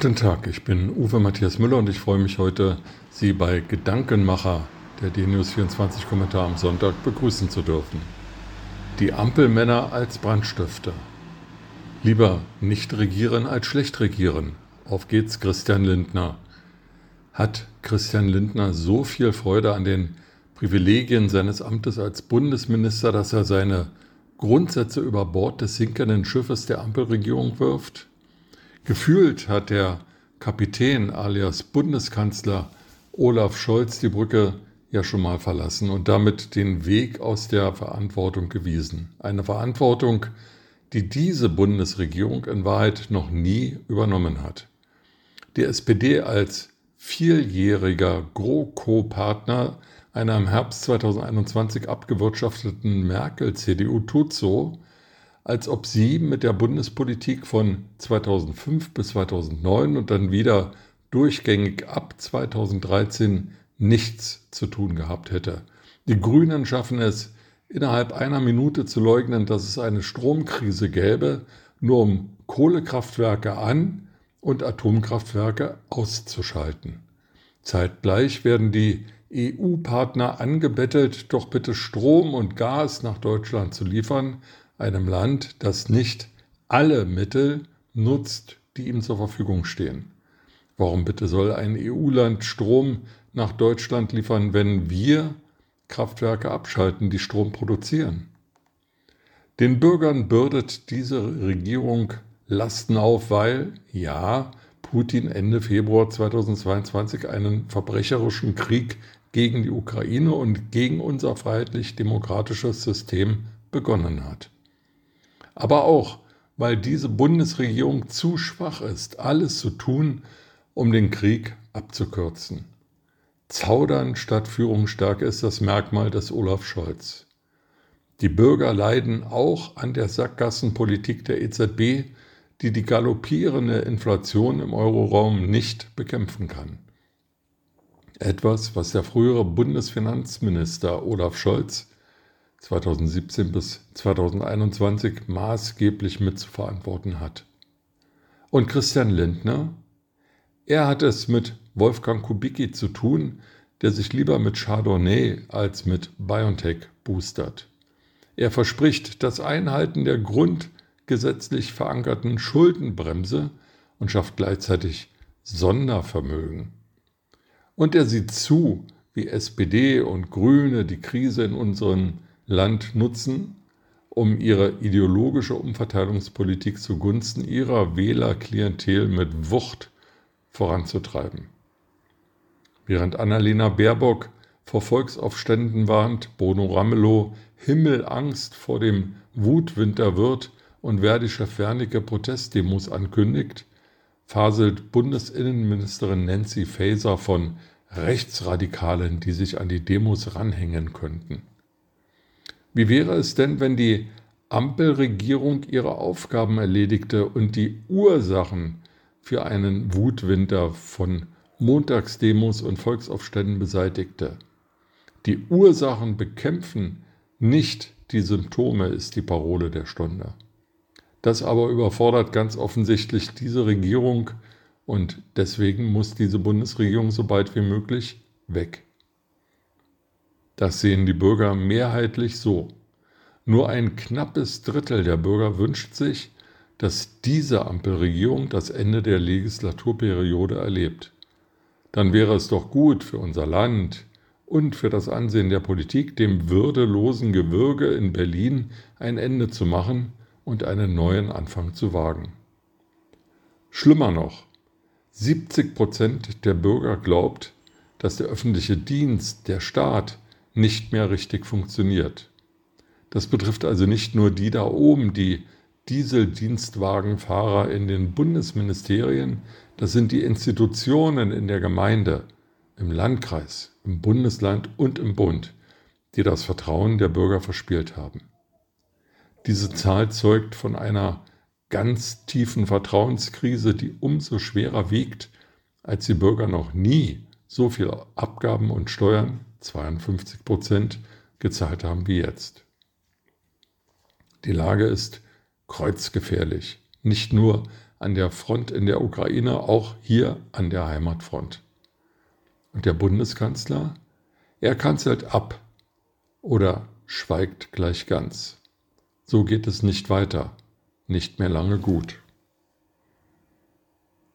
Guten Tag, ich bin Uwe Matthias Müller und ich freue mich heute, Sie bei Gedankenmacher, der DNews 24 Kommentar am Sonntag, begrüßen zu dürfen. Die Ampelmänner als Brandstifter. Lieber nicht regieren als schlecht regieren. Auf geht's, Christian Lindner. Hat Christian Lindner so viel Freude an den Privilegien seines Amtes als Bundesminister, dass er seine Grundsätze über Bord des sinkenden Schiffes der Ampelregierung wirft? Gefühlt hat der Kapitän alias Bundeskanzler Olaf Scholz die Brücke ja schon mal verlassen und damit den Weg aus der Verantwortung gewiesen. Eine Verantwortung, die diese Bundesregierung in Wahrheit noch nie übernommen hat. Die SPD als vieljähriger GroKo-Partner einer im Herbst 2021 abgewirtschafteten Merkel-CDU tut so, als ob sie mit der Bundespolitik von 2005 bis 2009 und dann wieder durchgängig ab 2013 nichts zu tun gehabt hätte. Die Grünen schaffen es, innerhalb einer Minute zu leugnen, dass es eine Stromkrise gäbe, nur um Kohlekraftwerke an und Atomkraftwerke auszuschalten. Zeitgleich werden die EU-Partner angebettelt, doch bitte Strom und Gas nach Deutschland zu liefern, einem Land, das nicht alle Mittel nutzt, die ihm zur Verfügung stehen. Warum bitte soll ein EU-Land Strom nach Deutschland liefern, wenn wir Kraftwerke abschalten, die Strom produzieren? Den Bürgern bürdet diese Regierung Lasten auf, weil, ja, Putin Ende Februar 2022 einen verbrecherischen Krieg gegen die Ukraine und gegen unser freiheitlich-demokratisches System begonnen hat aber auch, weil diese Bundesregierung zu schwach ist, alles zu tun, um den Krieg abzukürzen. Zaudern statt Führungsstärke ist das Merkmal des Olaf Scholz. Die Bürger leiden auch an der Sackgassenpolitik der EZB, die die galoppierende Inflation im Euroraum nicht bekämpfen kann. Etwas, was der frühere Bundesfinanzminister Olaf Scholz 2017 bis 2021 maßgeblich mitzuverantworten hat. Und Christian Lindner? Er hat es mit Wolfgang Kubicki zu tun, der sich lieber mit Chardonnay als mit BioNTech boostert. Er verspricht das Einhalten der grundgesetzlich verankerten Schuldenbremse und schafft gleichzeitig Sondervermögen. Und er sieht zu, wie SPD und Grüne die Krise in unseren Land nutzen, um ihre ideologische Umverteilungspolitik zugunsten ihrer Wählerklientel mit Wucht voranzutreiben. Während Annalena Baerbock vor Volksaufständen warnt, Bono Ramelow Himmelangst vor dem Wutwinter wird und Verdi-Chef Wernicke Protestdemos ankündigt, faselt Bundesinnenministerin Nancy Faeser von Rechtsradikalen, die sich an die Demos ranhängen könnten. Wie wäre es denn, wenn die Ampelregierung ihre Aufgaben erledigte und die Ursachen für einen Wutwinter von Montagsdemos und Volksaufständen beseitigte? Die Ursachen bekämpfen, nicht die Symptome, ist die Parole der Stunde. Das aber überfordert ganz offensichtlich diese Regierung und deswegen muss diese Bundesregierung so bald wie möglich weg. Das sehen die Bürger mehrheitlich so. Nur ein knappes Drittel der Bürger wünscht sich, dass diese Ampelregierung das Ende der Legislaturperiode erlebt. Dann wäre es doch gut für unser Land und für das Ansehen der Politik, dem würdelosen Gewürge in Berlin ein Ende zu machen und einen neuen Anfang zu wagen. Schlimmer noch, 70 Prozent der Bürger glaubt, dass der öffentliche Dienst, der Staat, nicht mehr richtig funktioniert. Das betrifft also nicht nur die da oben, die Dieseldienstwagenfahrer in den Bundesministerien, das sind die Institutionen in der Gemeinde, im Landkreis, im Bundesland und im Bund, die das Vertrauen der Bürger verspielt haben. Diese Zahl zeugt von einer ganz tiefen Vertrauenskrise, die umso schwerer wiegt, als die Bürger noch nie so viel Abgaben und Steuern 52 Prozent gezahlt haben wie jetzt. Die Lage ist kreuzgefährlich, nicht nur an der Front in der Ukraine, auch hier an der Heimatfront. Und der Bundeskanzler? Er kanzelt ab oder schweigt gleich ganz. So geht es nicht weiter, nicht mehr lange gut.